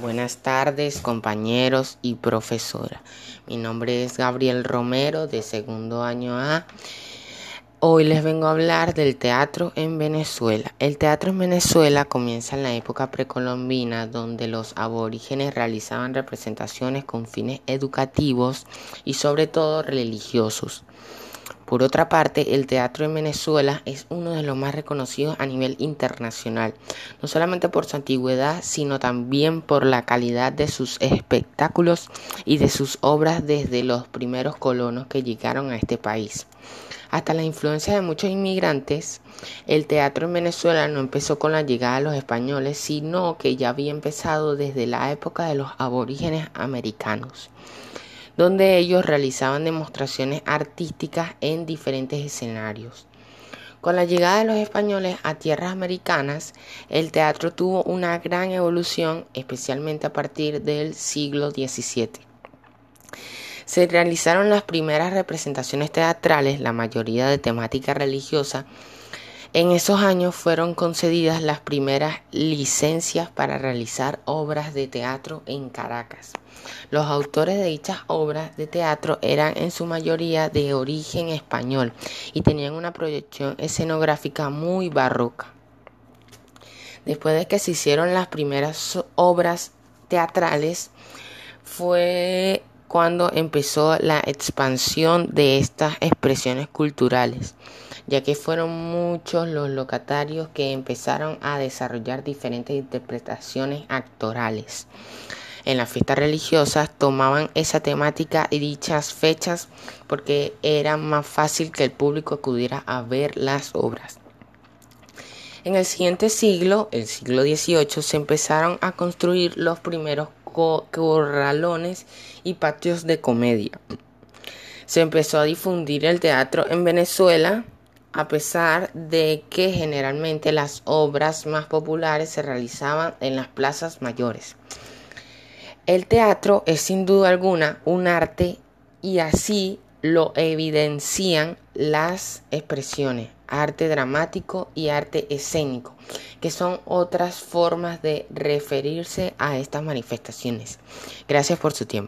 Buenas tardes compañeros y profesora. Mi nombre es Gabriel Romero de segundo año A. Hoy les vengo a hablar del teatro en Venezuela. El teatro en Venezuela comienza en la época precolombina donde los aborígenes realizaban representaciones con fines educativos y sobre todo religiosos. Por otra parte, el teatro en Venezuela es uno de los más reconocidos a nivel internacional, no solamente por su antigüedad, sino también por la calidad de sus espectáculos y de sus obras desde los primeros colonos que llegaron a este país. Hasta la influencia de muchos inmigrantes, el teatro en Venezuela no empezó con la llegada de los españoles, sino que ya había empezado desde la época de los aborígenes americanos donde ellos realizaban demostraciones artísticas en diferentes escenarios. Con la llegada de los españoles a tierras americanas, el teatro tuvo una gran evolución, especialmente a partir del siglo XVII. Se realizaron las primeras representaciones teatrales, la mayoría de temática religiosa, en esos años fueron concedidas las primeras licencias para realizar obras de teatro en Caracas. Los autores de dichas obras de teatro eran en su mayoría de origen español y tenían una proyección escenográfica muy barroca. Después de que se hicieron las primeras obras teatrales, fue cuando empezó la expansión de estas expresiones culturales, ya que fueron muchos los locatarios que empezaron a desarrollar diferentes interpretaciones actorales. En las fiestas religiosas tomaban esa temática y dichas fechas porque era más fácil que el público acudiera a ver las obras. En el siguiente siglo, el siglo XVIII, se empezaron a construir los primeros corralones y patios de comedia. Se empezó a difundir el teatro en Venezuela a pesar de que generalmente las obras más populares se realizaban en las plazas mayores. El teatro es sin duda alguna un arte y así lo evidencian las expresiones arte dramático y arte escénico, que son otras formas de referirse a estas manifestaciones. Gracias por su tiempo.